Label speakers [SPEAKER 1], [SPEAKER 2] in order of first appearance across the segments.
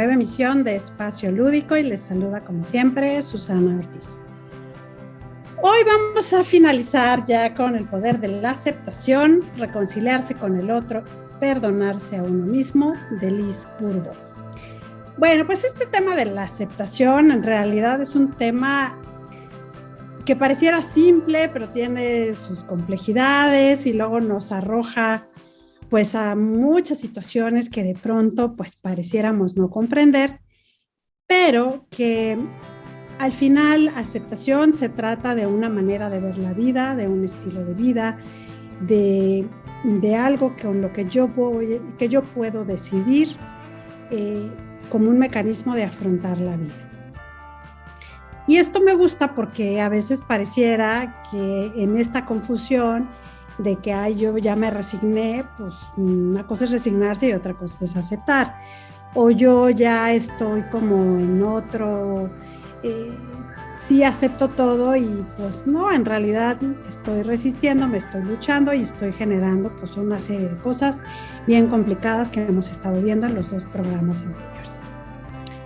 [SPEAKER 1] nueva emisión de Espacio Lúdico y les saluda como siempre Susana Ortiz. Hoy vamos a finalizar ya con el poder de la aceptación, reconciliarse con el otro, perdonarse a uno mismo de Liz Urbo. Bueno, pues este tema de la aceptación en realidad es un tema que pareciera simple, pero tiene sus complejidades y luego nos arroja pues a muchas situaciones que de pronto pues pareciéramos no comprender, pero que al final aceptación se trata de una manera de ver la vida, de un estilo de vida, de, algo con lo que yo, voy, que yo puedo decidir eh, como un mecanismo de afrontar la vida. Y esto me gusta porque a veces pareciera que en esta confusión de que ay, yo ya me resigné, pues una cosa es resignarse y otra cosa es aceptar. O yo ya estoy como en otro, eh, sí acepto todo y pues no, en realidad estoy resistiendo, me estoy luchando y estoy generando pues una serie de cosas bien complicadas que hemos estado viendo en los dos programas anteriores.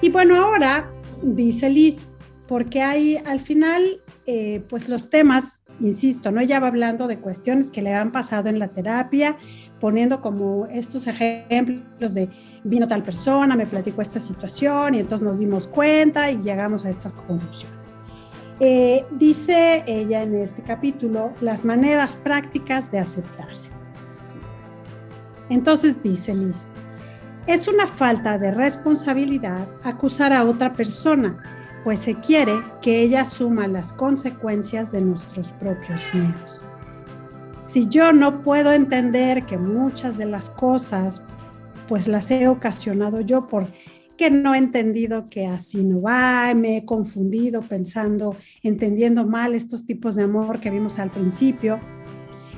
[SPEAKER 1] Y bueno, ahora dice Liz, porque hay al final eh, pues los temas insisto, ¿no? Ella va hablando de cuestiones que le han pasado en la terapia, poniendo como estos ejemplos de vino tal persona, me platicó esta situación y entonces nos dimos cuenta y llegamos a estas conclusiones. Eh, dice ella en este capítulo las maneras prácticas de aceptarse. Entonces dice Liz, es una falta de responsabilidad acusar a otra persona pues se quiere que ella asuma las consecuencias de nuestros propios miedos. Si yo no puedo entender que muchas de las cosas, pues las he ocasionado yo por que no he entendido que así no va, me he confundido pensando, entendiendo mal estos tipos de amor que vimos al principio,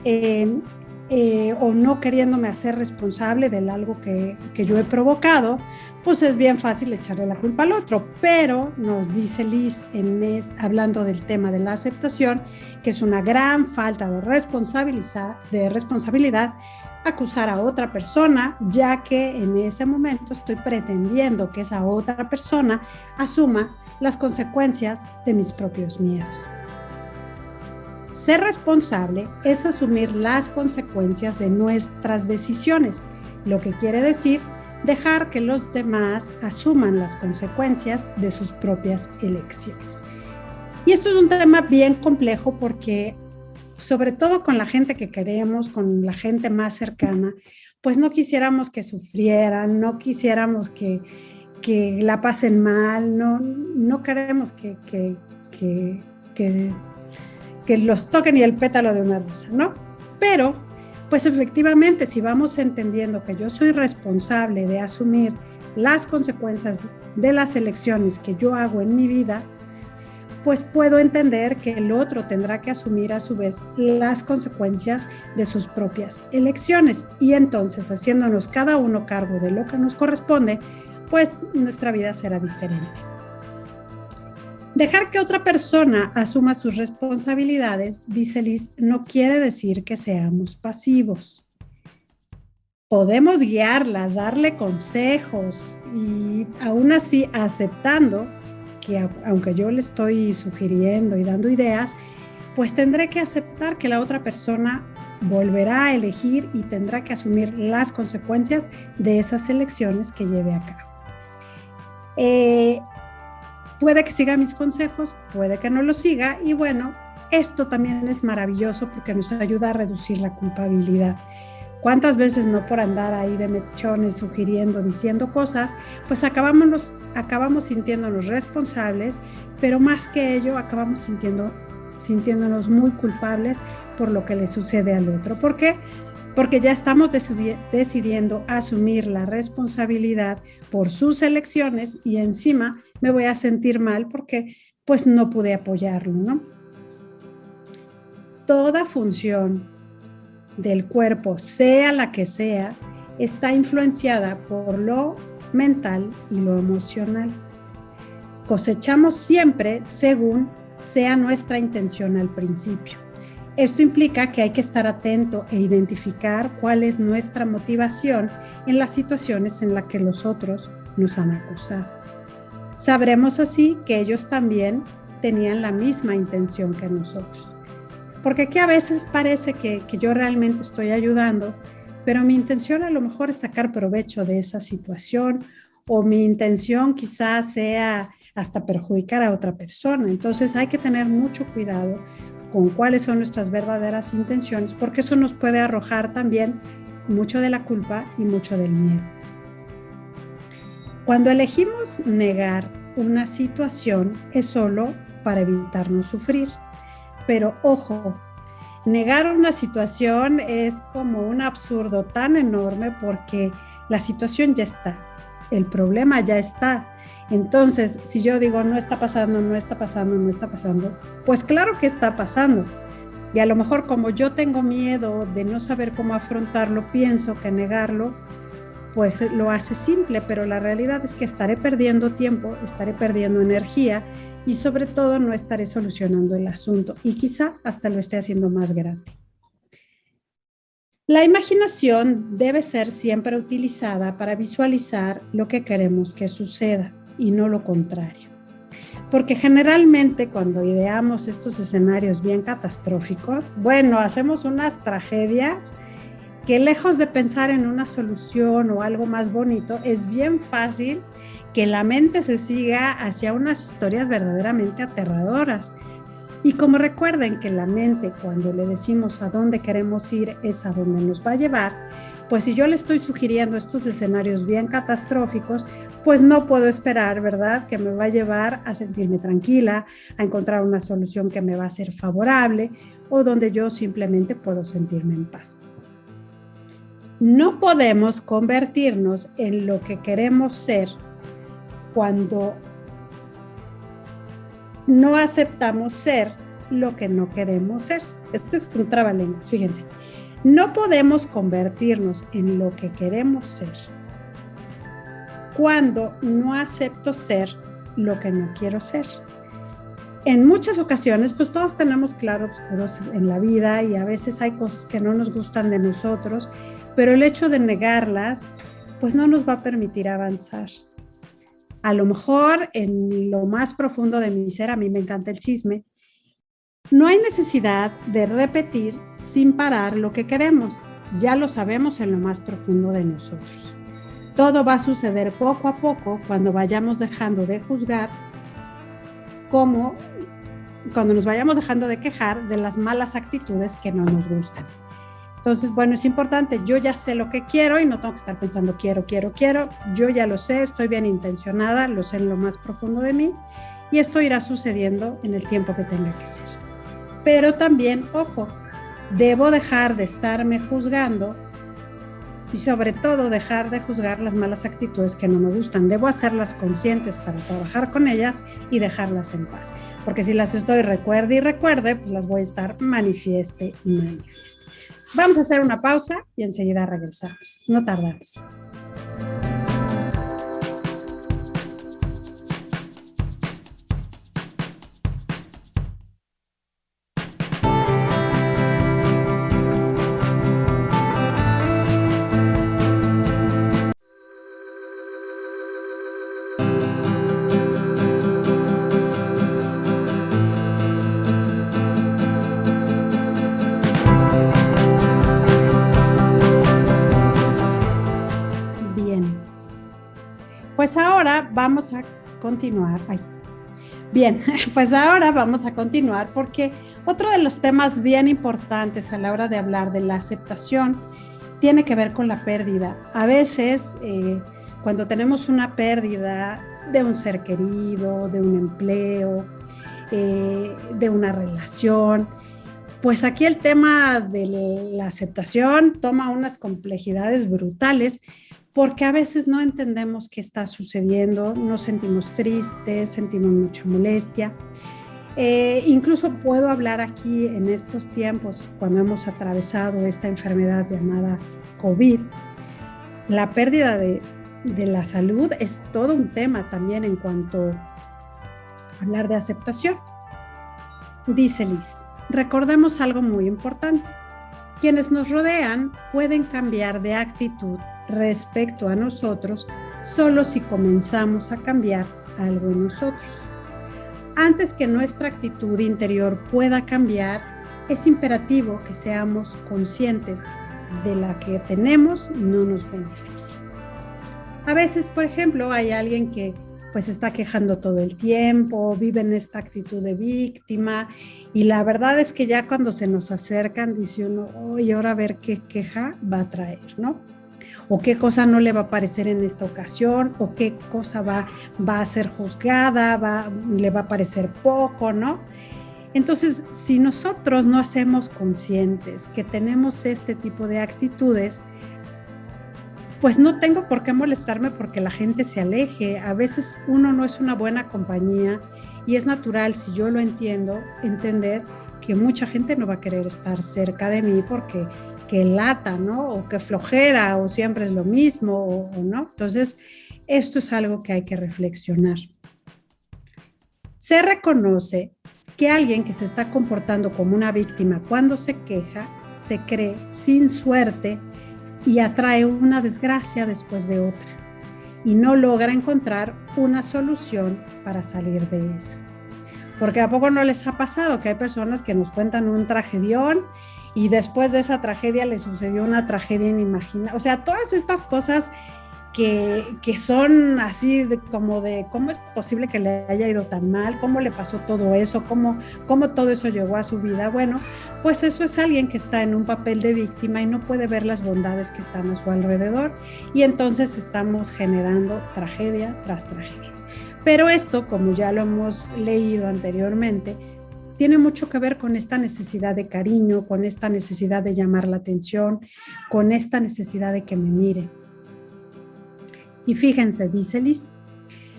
[SPEAKER 1] eh, eh, o no queriéndome hacer responsable del algo que, yo he provocado, pues es bien fácil echarle la culpa al otro. Pero nos dice Liz, en hablando del tema de la aceptación, que es una gran falta de, de responsabilidad acusar a otra persona, ya que en ese momento estoy pretendiendo que esa otra persona asuma las consecuencias de mis propios miedos. Ser responsable es asumir las consecuencias de nuestras decisiones, lo que quiere decir dejar que los demás asuman las consecuencias de sus propias elecciones. Y esto es un tema bien complejo porque, sobre todo con la gente que queremos, con la gente más cercana, pues no quisiéramos que sufrieran, no quisiéramos que, la pasen mal, no, no queremos que, que, que que los toque ni el pétalo de una rosa, ¿no? Pero, pues efectivamente, si vamos entendiendo que yo soy responsable de asumir las consecuencias de las elecciones que yo hago en mi vida, pues puedo entender que el otro tendrá que asumir a su vez las consecuencias de sus propias elecciones. Y entonces, haciéndonos cada uno cargo de lo que nos corresponde, pues nuestra vida será diferente. Dejar que otra persona asuma sus responsabilidades, dice Liz, no quiere decir que seamos pasivos. Podemos guiarla, darle consejos y aún así aceptando que aunque yo le estoy sugiriendo y dando ideas, pues tendré que aceptar que la otra persona volverá a elegir y tendrá que asumir las consecuencias de esas elecciones que lleve a cabo. Eh, Puede que siga mis consejos, puede que no los siga y bueno, esto también es maravilloso porque nos ayuda a reducir la culpabilidad. ¿Cuántas veces no por andar ahí de mechones, sugiriendo, diciendo cosas, pues acabamos, acabamos sintiéndonos responsables, pero más que ello acabamos sintiendo, sintiéndonos muy culpables por lo que le sucede al otro. ¿Por qué? Porque ya estamos decidiendo asumir la responsabilidad por sus elecciones y encima me voy a sentir mal porque pues no pude apoyarlo, ¿no? Toda función del cuerpo, sea la que sea, está influenciada por lo mental y lo emocional. Cosechamos siempre según sea nuestra intención al principio. Esto implica que hay que estar atento e identificar cuál es nuestra motivación en las situaciones en las que los otros nos han acusado. Sabremos así que ellos también tenían la misma intención que nosotros. Porque aquí a veces parece que, que yo realmente estoy ayudando, pero mi intención a lo mejor es sacar provecho de esa situación o mi intención quizás sea hasta perjudicar a otra persona. Entonces hay que tener mucho cuidado con cuáles son nuestras verdaderas intenciones, porque eso nos puede arrojar también mucho de la culpa y mucho del miedo. Cuando elegimos negar una situación es solo para evitarnos sufrir, pero ojo, negar una situación es como un absurdo tan enorme porque la situación ya está, el problema ya está entonces, si yo digo, no está pasando, no está pasando, no está pasando, pues claro que está pasando. Y a lo mejor como yo tengo miedo de no saber cómo afrontarlo, pienso que negarlo, pues lo hace simple, pero la realidad es que estaré perdiendo tiempo, estaré perdiendo energía y sobre todo no estaré solucionando el asunto y quizá hasta lo esté haciendo más grande. La imaginación debe ser siempre utilizada para visualizar lo que queremos que suceda y no lo contrario. Porque generalmente cuando ideamos estos escenarios bien catastróficos, bueno, hacemos unas tragedias que lejos de pensar en una solución o algo más bonito, es bien fácil que la mente se siga hacia unas historias verdaderamente aterradoras. Y como recuerden que la mente cuando le decimos a dónde queremos ir es a dónde nos va a llevar, pues si yo le estoy sugiriendo estos escenarios bien catastróficos, pues no puedo esperar, ¿verdad? Que me va a llevar a sentirme tranquila, a encontrar una solución que me va a ser favorable o donde yo simplemente puedo sentirme en paz. No podemos convertirnos en lo que queremos ser cuando no aceptamos ser lo que no queremos ser. Este es un trabalenguas, fíjense. No podemos convertirnos en lo que queremos ser cuando no acepto ser lo que no quiero ser. En muchas ocasiones, pues todos tenemos claroscuros en la vida y a veces hay cosas que no nos gustan de nosotros, pero el hecho de negarlas, pues no nos va a permitir avanzar. A lo mejor en lo más profundo de mi ser, a mí me encanta el chisme, no hay necesidad de repetir sin parar lo que queremos. Ya lo sabemos en lo más profundo de nosotros. Todo va a suceder poco a poco cuando vayamos dejando de juzgar, como cuando nos vayamos dejando de quejar de las malas actitudes que no nos gustan. Entonces, bueno, es importante, yo ya sé lo que quiero y no tengo que estar pensando quiero, quiero, quiero. Yo ya lo sé, estoy bien intencionada, lo sé en lo más profundo de mí y esto irá sucediendo en el tiempo que tenga que ser pero también, ojo, debo dejar de estarme juzgando y sobre todo dejar de juzgar las malas actitudes que no me gustan. Debo hacerlas conscientes para trabajar con ellas y dejarlas en paz. Porque si las estoy recuerde y recuerde, pues las voy a estar manifieste y manifieste. Vamos a hacer una pausa y enseguida regresamos. No tardamos. Ahora vamos a continuar. Bien, pues ahora vamos a continuar porque otro de los temas bien importantes a la hora de hablar de la aceptación tiene que ver con la pérdida. A veces, eh, cuando tenemos una pérdida de un ser querido, de un empleo, eh, de una relación, pues aquí el tema de la aceptación toma unas complejidades brutales porque a veces no entendemos qué está sucediendo, nos sentimos tristes, sentimos mucha molestia. Eh, incluso puedo hablar aquí en estos tiempos, cuando hemos atravesado esta enfermedad llamada COVID, la pérdida de, de la salud es todo un tema también en cuanto a hablar de aceptación. Dice Liz, recordemos algo muy importante. Quienes nos rodean pueden cambiar de actitud respecto a nosotros solo si comenzamos a cambiar algo en nosotros. Antes que nuestra actitud interior pueda cambiar, es imperativo que seamos conscientes de la que tenemos no nos beneficia. A veces, por ejemplo, hay alguien que pues está quejando todo el tiempo, vive en esta actitud de víctima y la verdad es que ya cuando se nos acercan dice uno, oye, ahora a ver qué queja va a traer, ¿no? O qué cosa no le va a parecer en esta ocasión, o qué cosa va, va a ser juzgada, va, le va a parecer poco, ¿no? Entonces, si nosotros no hacemos conscientes que tenemos este tipo de actitudes, pues no tengo por qué molestarme porque la gente se aleje. A veces uno no es una buena compañía y es natural, si yo lo entiendo, entender que mucha gente no va a querer estar cerca de mí porque que lata, ¿no? O que flojera, o siempre es lo mismo, o, o no. Entonces, esto es algo que hay que reflexionar. Se reconoce que alguien que se está comportando como una víctima cuando se queja, se cree sin suerte y atrae una desgracia después de otra y no logra encontrar una solución para salir de eso. Porque a poco no les ha pasado que hay personas que nos cuentan un tragedión y después de esa tragedia le sucedió una tragedia inimaginable. O sea, todas estas cosas que, son así como de cómo es posible que le haya ido tan mal, cómo le pasó todo eso, cómo, cómo todo eso llegó a su vida. Bueno, pues eso es alguien que está en un papel de víctima y no puede ver las bondades que están a su alrededor y entonces estamos generando tragedia tras tragedia. Pero esto, como ya lo hemos leído anteriormente, tiene mucho que ver con esta necesidad de cariño, con esta necesidad de llamar la atención, con esta necesidad de que me mire. Y fíjense, dice Liz,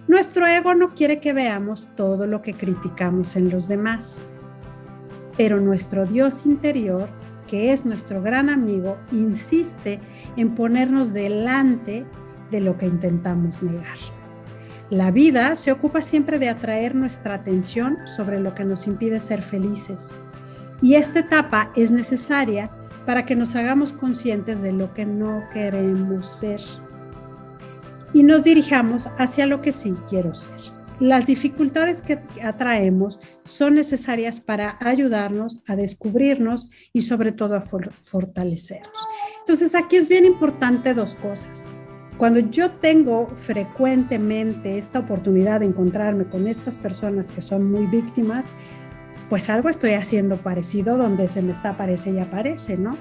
[SPEAKER 1] nuestro ego no quiere que veamos todo lo que criticamos en los demás, pero nuestro Dios interior, que es nuestro gran amigo, insiste en ponernos delante de lo que intentamos negar. La vida se ocupa siempre de atraer nuestra atención sobre lo que nos impide ser felices. Y esta etapa es necesaria para que nos hagamos conscientes de lo que no queremos ser y nos dirijamos hacia lo que sí quiero ser. Las dificultades que atraemos son necesarias para ayudarnos a descubrirnos y sobre todo a fortalecernos. Entonces aquí es bien importante dos cosas. Cuando yo tengo frecuentemente esta oportunidad de encontrarme con estas personas que son muy víctimas, pues algo estoy haciendo parecido donde se me está aparece y aparece, ¿no?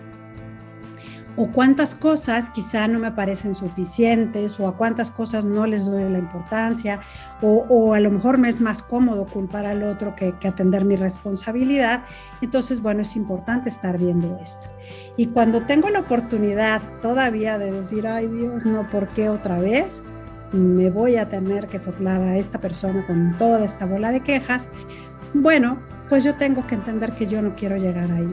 [SPEAKER 1] O cuántas cosas quizá no me parecen suficientes o a cuántas cosas no les doy la importancia o, a lo mejor me es más cómodo culpar al otro que, que, atender mi responsabilidad. Entonces, bueno, es importante estar viendo esto. Y cuando tengo la oportunidad todavía de decir, ay Dios, no, ¿por qué otra vez? Me voy a tener que soplar a esta persona con toda esta bola de quejas. Bueno, pues yo tengo que entender que yo no quiero llegar ahí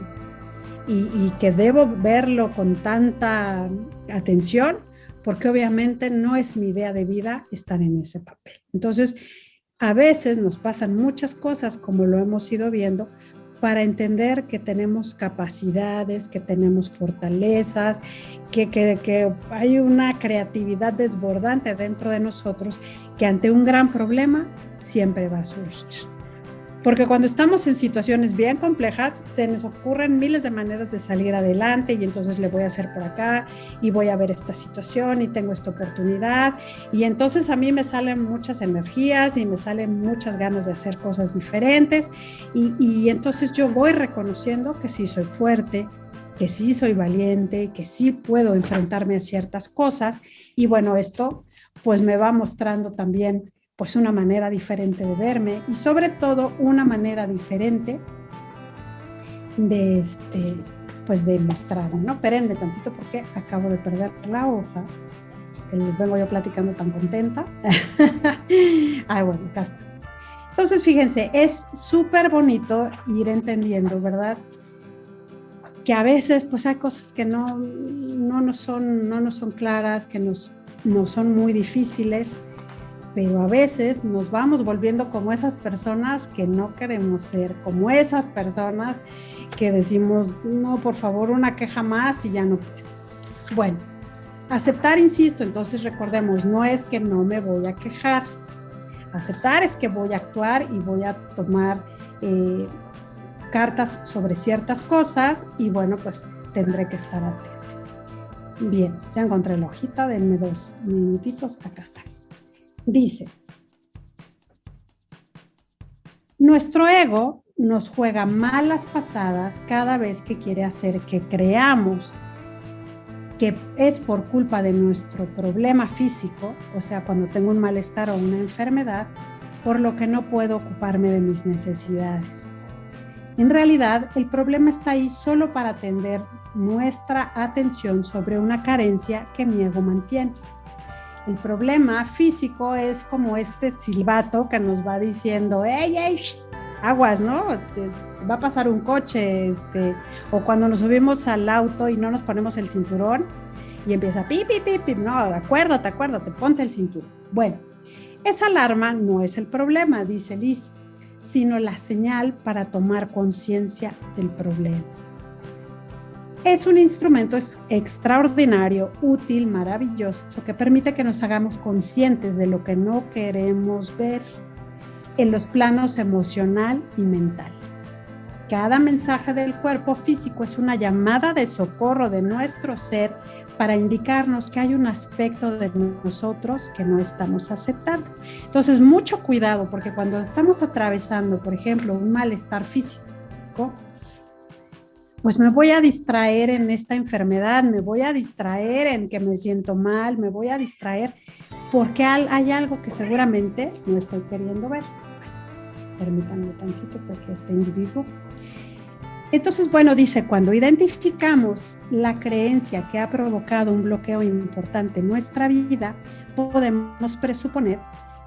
[SPEAKER 1] y, que debo verlo con tanta atención, porque obviamente no es mi idea de vida estar en ese papel. Entonces, a veces nos pasan muchas cosas, como lo hemos ido viendo, para entender que tenemos capacidades, que tenemos fortalezas, que, que, que, hay una creatividad desbordante dentro de nosotros que ante un gran problema siempre va a surgir. Porque cuando estamos en situaciones bien complejas, se nos ocurren miles de maneras de salir adelante y entonces le voy a hacer por acá y voy a ver esta situación y tengo esta oportunidad. Y entonces a mí me salen muchas energías y me salen muchas ganas de hacer cosas diferentes. Y, entonces yo voy reconociendo que sí soy fuerte, que sí soy valiente, que sí puedo enfrentarme a ciertas cosas. Y bueno, esto pues me va mostrando también pues una manera diferente de verme y sobre todo una manera diferente de este pues de mostrarme, ¿no? Espérenme tantito porque acabo de perder la hoja que les vengo yo platicando tan contenta. Ay, bueno, acá está. Entonces, fíjense, es súper bonito ir entendiendo, ¿verdad? Que a veces pues hay cosas que no, no, nos, son, no nos son claras, que nos, no son muy difíciles, pero a veces nos vamos volviendo como esas personas que no queremos ser, como esas personas que decimos, no, por favor, una queja más y ya no. Bueno, aceptar, insisto, entonces recordemos, no es que no me voy a quejar. Aceptar es que voy a actuar y voy a tomar eh, cartas sobre ciertas cosas y bueno, pues tendré que estar atento. Bien, ya encontré la hojita, denme dos minutitos, acá está. Dice, nuestro ego nos juega malas pasadas cada vez que quiere hacer que creamos que es por culpa de nuestro problema físico, o sea, cuando tengo un malestar o una enfermedad, por lo que no puedo ocuparme de mis necesidades. En realidad, el problema está ahí solo para atender nuestra atención sobre una carencia que mi ego mantiene. El problema físico es como este silbato que nos va diciendo, ¡Ey, ey! Aguas, ¿no? Va a pasar un coche, este, o cuando nos subimos al auto y no nos ponemos el cinturón y empieza pi, pi, pi, pi, no, acuérdate, acuérdate, ponte el cinturón. Bueno, esa alarma no es el problema, dice Liz, sino la señal para tomar conciencia del problema es un instrumento extraordinario, útil, maravilloso, que permite que nos hagamos conscientes de lo que no queremos ver en los planos emocional y mental. Cada mensaje del cuerpo físico es una llamada de socorro de nuestro ser para indicarnos que hay un aspecto de nosotros que no estamos aceptando. Entonces, mucho cuidado, porque cuando estamos atravesando, por ejemplo, un malestar físico, pues me voy a distraer en esta enfermedad, me voy a distraer en que me siento mal, me voy a distraer porque hay algo que seguramente no estoy queriendo ver. permítanme tantito porque este individuo. Entonces, bueno, dice, cuando identificamos la creencia que ha provocado un bloqueo importante en nuestra vida, podemos presuponer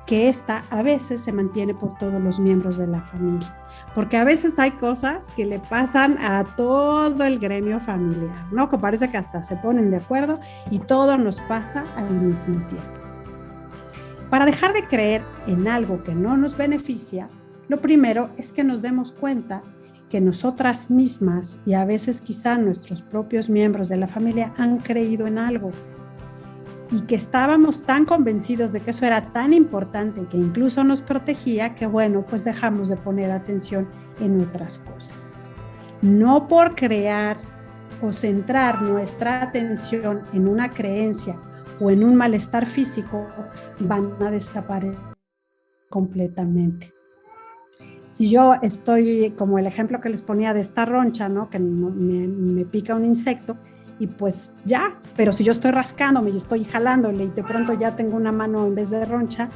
[SPEAKER 1] que esta a veces se mantiene por todos los miembros de la familia porque a veces hay cosas que le pasan a todo el gremio familiar, ¿no? Que parece que hasta se ponen de acuerdo y todo nos pasa al mismo tiempo. Para dejar de creer en algo que no nos beneficia, lo primero es que nos demos cuenta que nosotras mismas y a veces quizá nuestros propios miembros de la familia han creído en algo y que estábamos tan convencidos de que eso era tan importante que incluso nos protegía que bueno, pues dejamos de poner atención en otras cosas. No por crear o centrar nuestra atención en una creencia o en un malestar físico van a desaparecer completamente. Si yo estoy, como el ejemplo que les ponía de esta roncha, ¿no? que me, me pica un insecto, y pues ya, pero si yo estoy rascándome y estoy jalándole y de pronto ya tengo una mano en vez de roncha,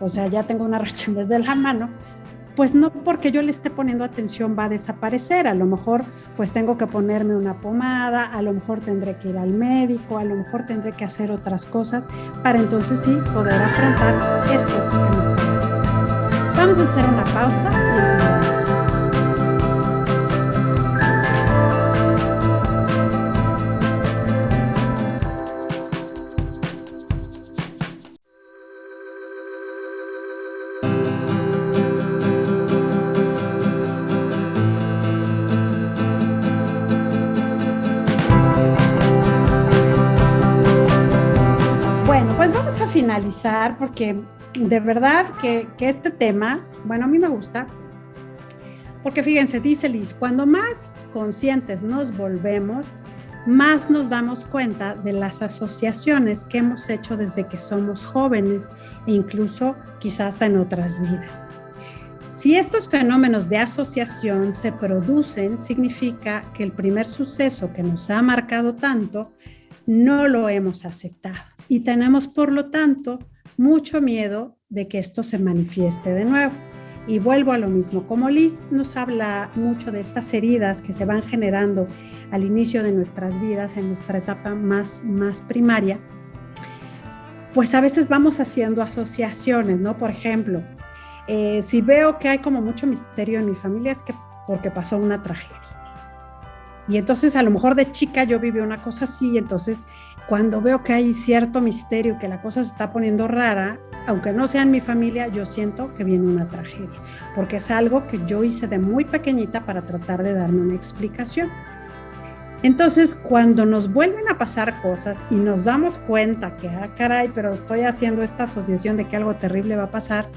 [SPEAKER 1] o sea, ya tengo una roncha en vez de la mano, pues no porque yo le esté poniendo atención va a desaparecer, a lo mejor pues tengo que ponerme una pomada, a lo mejor tendré que ir al médico, a lo mejor tendré que hacer otras cosas para entonces sí poder afrontar esto que me está pasando. Vamos a hacer una pausa y enseguida porque de verdad que, que, este tema, bueno, a mí me gusta, porque fíjense, dice Liz, cuando más conscientes nos volvemos, más nos damos cuenta de las asociaciones que hemos hecho desde que somos jóvenes e incluso quizás hasta en otras vidas. Si estos fenómenos de asociación se producen, significa que el primer suceso que nos ha marcado tanto no lo hemos aceptado y tenemos por lo tanto mucho miedo de que esto se manifieste de nuevo. Y vuelvo a lo mismo, como Liz nos habla mucho de estas heridas que se van generando al inicio de nuestras vidas, en nuestra etapa más, más primaria, pues a veces vamos haciendo asociaciones, ¿no? Por ejemplo, eh, si veo que hay como mucho misterio en mi familia es que porque pasó una tragedia. Y entonces a lo mejor de chica yo viví una cosa así, entonces cuando veo que hay cierto misterio, que la cosa se está poniendo rara, aunque no sea en mi familia, yo siento que viene una tragedia, porque es algo que yo hice de muy pequeñita para tratar de darme una explicación. Entonces, cuando nos vuelven a pasar cosas y nos damos cuenta que, ah, caray, pero estoy haciendo esta asociación de que algo terrible va a pasar,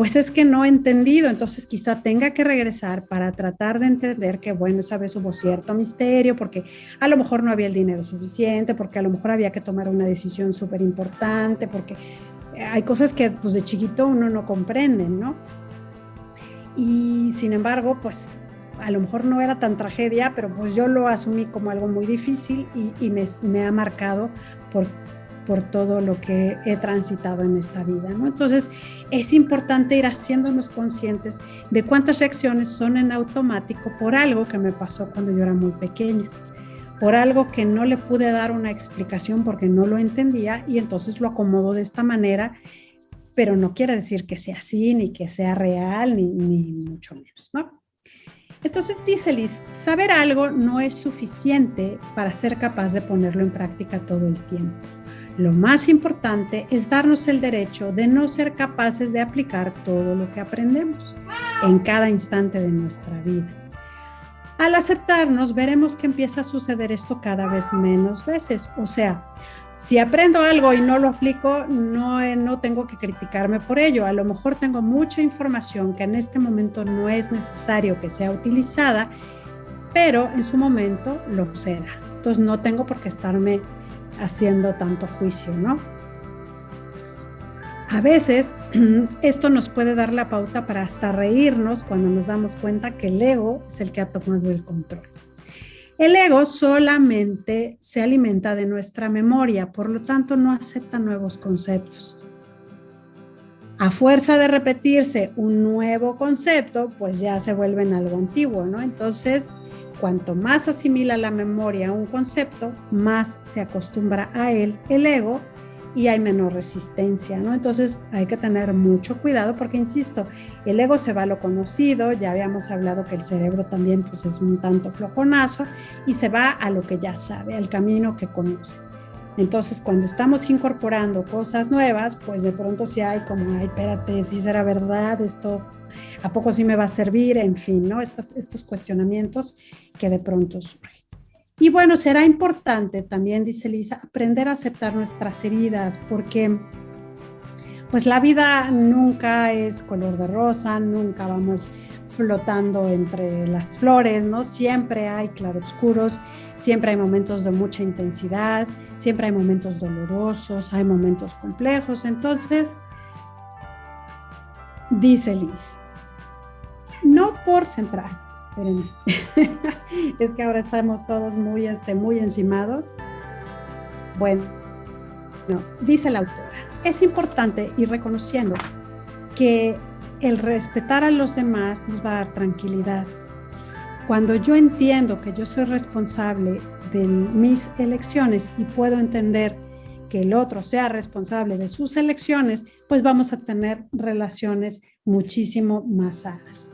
[SPEAKER 1] pues es que no he entendido, entonces quizá tenga que regresar para tratar de entender que, bueno, esa vez hubo cierto misterio, porque a lo mejor no había el dinero suficiente, porque a lo mejor había que tomar una decisión súper importante, porque hay cosas que pues de chiquito uno no comprende, ¿no? Y sin embargo, pues a lo mejor no era tan tragedia, pero pues yo lo asumí como algo muy difícil y, me, ha marcado por, por todo lo que he transitado en esta vida, ¿no? Entonces es importante ir haciéndonos conscientes de cuántas reacciones son en automático por algo que me pasó cuando yo era muy pequeña por algo que no le pude dar una explicación porque no lo entendía y entonces lo acomodo de esta manera, pero no quiere decir que sea así, ni que sea real, ni, ni mucho menos, ¿no? Entonces dice Liz, saber algo no es suficiente para ser capaz de ponerlo en práctica todo el tiempo. Lo más importante es darnos el derecho de no ser capaces de aplicar todo lo que aprendemos en cada instante de nuestra vida. Al aceptarnos, veremos que empieza a suceder esto cada vez menos veces. O sea, si aprendo algo y no lo aplico, no, eh, no tengo que criticarme por ello. A lo mejor tengo mucha información que en este momento no es necesario que sea utilizada, pero en su momento lo será. Entonces no tengo por qué estarme haciendo tanto juicio, ¿no? A veces esto nos puede dar la pauta para hasta reírnos cuando nos damos cuenta que el ego es el que ha tomado el control. El ego solamente se alimenta de nuestra memoria, por lo tanto no acepta nuevos conceptos. A fuerza de repetirse un nuevo concepto, pues ya se vuelve en algo antiguo, ¿no? Entonces, cuanto más asimila la memoria un concepto, más se acostumbra a él el ego y hay menor resistencia, ¿no? Entonces hay que tener mucho cuidado porque, insisto, el ego se va a lo conocido, ya habíamos hablado que el cerebro también pues es un tanto flojonazo y se va a lo que ya sabe, al camino que conoce. Entonces, cuando estamos incorporando cosas nuevas, pues de pronto sí hay como, ay, espérate, si será verdad, esto, ¿a poco sí me va a servir? En fin, ¿no? Estos, estos cuestionamientos que de pronto surgen. Y bueno, será importante también, dice Lisa, aprender a aceptar nuestras heridas, porque pues la vida nunca es color de rosa, nunca vamos flotando entre las flores, ¿no? Siempre hay claroscuros, siempre hay momentos de mucha intensidad, siempre hay momentos dolorosos, hay momentos complejos. Entonces, dice Liz, no por centrar, espérenme. es que ahora estamos todos muy, este, muy encimados. Bueno, no, dice la autora, es importante ir reconociendo que el respetar a los demás nos va a dar tranquilidad. Cuando yo entiendo que yo soy responsable de mis elecciones y puedo entender que el otro sea responsable de sus elecciones, pues vamos a tener relaciones muchísimo más sanas.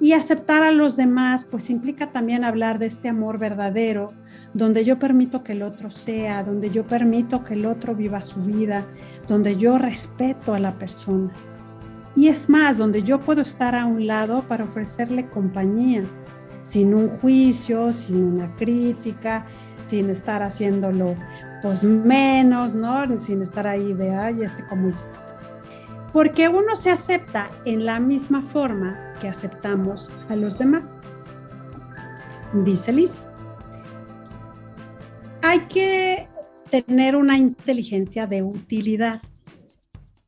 [SPEAKER 1] Y aceptar a los demás, pues implica también hablar de este amor verdadero, donde yo permito que el otro sea, donde yo permito que el otro viva su vida, donde yo respeto a la persona. Y es más, donde yo puedo estar a un lado para ofrecerle compañía, sin un juicio, sin una crítica, sin estar haciéndolo pues menos, ¿no? Sin estar ahí de, ay, este como hizo esto. Porque uno se acepta en la misma forma que aceptamos a los demás. Dice Liz. Hay que tener una inteligencia de utilidad.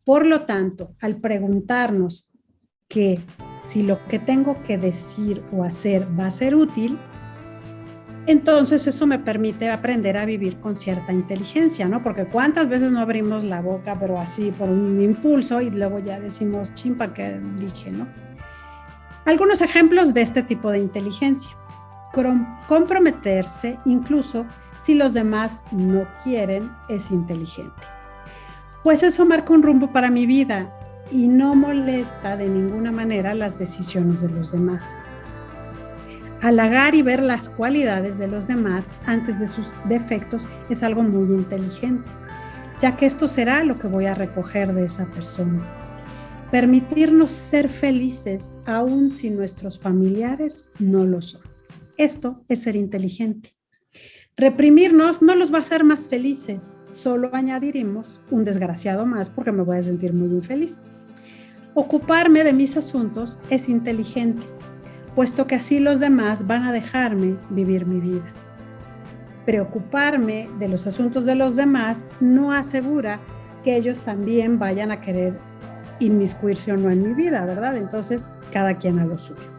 [SPEAKER 1] Por lo tanto, al preguntarnos que si lo que tengo que decir o hacer va a ser útil, entonces eso me permite aprender a vivir con cierta inteligencia, ¿no? Porque cuántas veces no abrimos la boca, pero así por un impulso y luego ya decimos, chimpa que dije, ¿no? Algunos ejemplos de este tipo de inteligencia. Comprometerse incluso si los demás no quieren es inteligente. Pues eso marca un rumbo para mi vida y no molesta de ninguna manera las decisiones de los demás. Halagar y ver las cualidades de los demás antes de sus defectos es algo muy inteligente, ya que esto será lo que voy a recoger de esa persona. Permitirnos ser felices aun si nuestros familiares no lo son. Esto es ser inteligente. Reprimirnos no los va a hacer más felices, solo añadiremos un desgraciado más porque me voy a sentir muy infeliz. Ocuparme de mis asuntos es inteligente puesto que así los demás van a dejarme vivir mi vida. Preocuparme de los asuntos de los demás no asegura que ellos también vayan a querer inmiscuirse o no en mi vida, ¿verdad? Entonces, cada quien a lo suyo.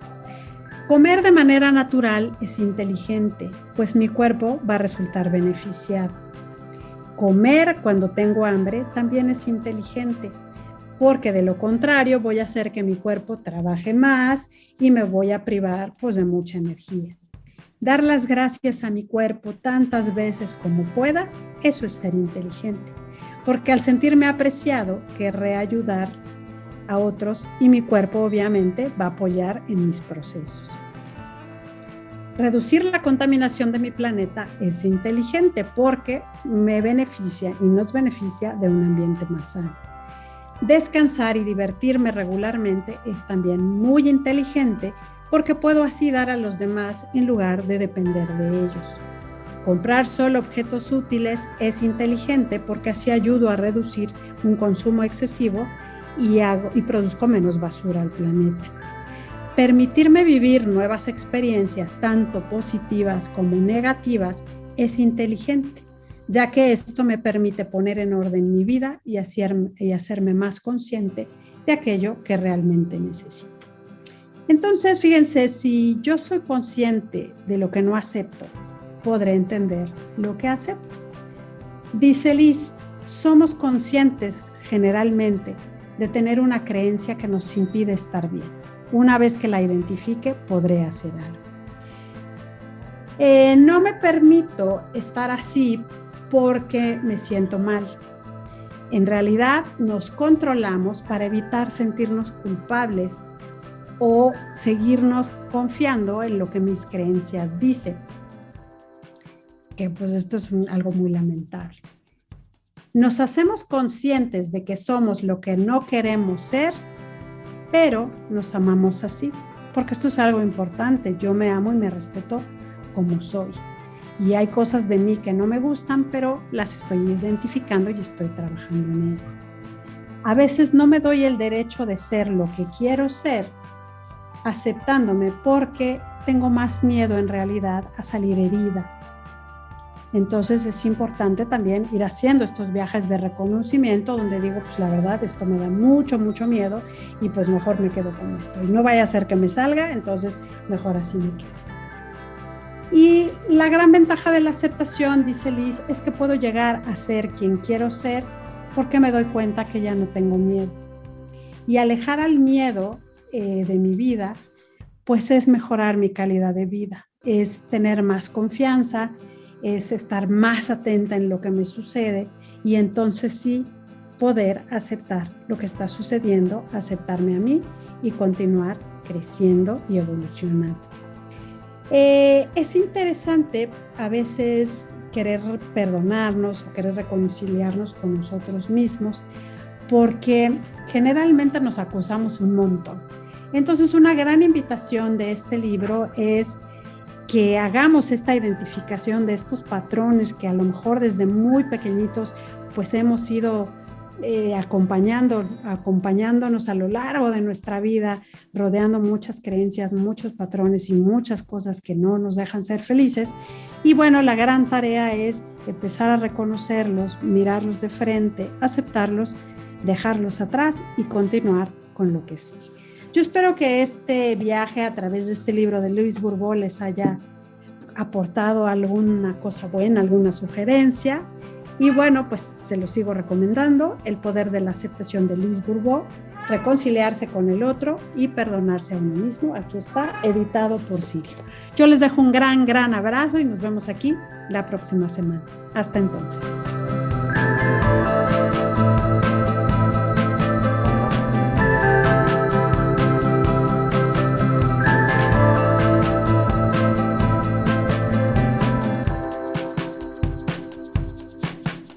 [SPEAKER 1] Comer de manera natural es inteligente, pues mi cuerpo va a resultar beneficiado. Comer cuando tengo hambre también es inteligente, porque de lo contrario voy a hacer que mi cuerpo trabaje más y me voy a privar pues de mucha energía. Dar las gracias a mi cuerpo tantas veces como pueda, eso es ser inteligente, porque al sentirme apreciado querré ayudar a otros y mi cuerpo obviamente va a apoyar en mis procesos. Reducir la contaminación de mi planeta es inteligente porque me beneficia y nos beneficia de un ambiente más sano. Descansar y divertirme regularmente es también muy inteligente porque puedo así dar a los demás en lugar de depender de ellos. Comprar solo objetos útiles es inteligente porque así ayudo a reducir un consumo excesivo y, hago, y produzco menos basura al planeta. Permitirme vivir nuevas experiencias, tanto positivas como negativas, es inteligente ya que esto me permite poner en orden mi vida y, hacerme más consciente de aquello que realmente necesito. Entonces, fíjense, si yo soy consciente de lo que no acepto, podré entender lo que acepto. Dice Liz, somos conscientes generalmente de tener una creencia que nos impide estar bien. Una vez que la identifique, podré hacer algo. Eh, no me permito estar así porque me siento mal. En realidad nos controlamos para evitar sentirnos culpables o seguirnos confiando en lo que mis creencias dicen. Que pues esto es algo muy lamentable. Nos hacemos conscientes de que somos lo que no queremos ser, pero nos amamos así, porque esto es algo importante. Yo me amo y me respeto como soy y hay cosas de mí que no me gustan, pero las estoy identificando y estoy trabajando en ellas. A veces no me doy el derecho de ser lo que quiero ser, aceptándome porque tengo más miedo en realidad a salir herida. Entonces es importante también ir haciendo estos viajes de reconocimiento donde digo, pues la verdad, esto me da mucho, mucho miedo y pues mejor me quedo como estoy. No vaya a ser que me salga, entonces mejor así me quedo. Y la gran ventaja de la aceptación, dice Liz, es que puedo llegar a ser quien quiero ser porque me doy cuenta que ya no tengo miedo. Y alejar al miedo eh, de mi vida, pues es mejorar mi calidad de vida, es tener más confianza, es estar más atenta en lo que me sucede y entonces sí poder aceptar lo que está sucediendo, aceptarme a mí y continuar creciendo y evolucionando. Eh, es interesante a veces querer perdonarnos o querer reconciliarnos con nosotros mismos porque generalmente nos acusamos un montón. Entonces una gran invitación de este libro es que hagamos esta identificación de estos patrones que a lo mejor desde muy pequeñitos pues hemos ido eh, acompañando, acompañándonos a lo largo de nuestra vida, rodeando muchas creencias, muchos patrones y muchas cosas que no nos dejan ser felices. Y bueno, la gran tarea es empezar a reconocerlos, mirarlos de frente, aceptarlos, dejarlos atrás y continuar con lo que sigue. Yo espero que este viaje a través de este libro de Luis Bourbeau les haya aportado alguna cosa buena, alguna sugerencia y bueno, pues se lo sigo recomendando, El poder de la aceptación de Liz Bourbeau, reconciliarse con el otro y perdonarse a uno mismo. Aquí está, editado por Sirio. Yo les dejo un gran, gran abrazo y nos vemos aquí la próxima semana. Hasta entonces.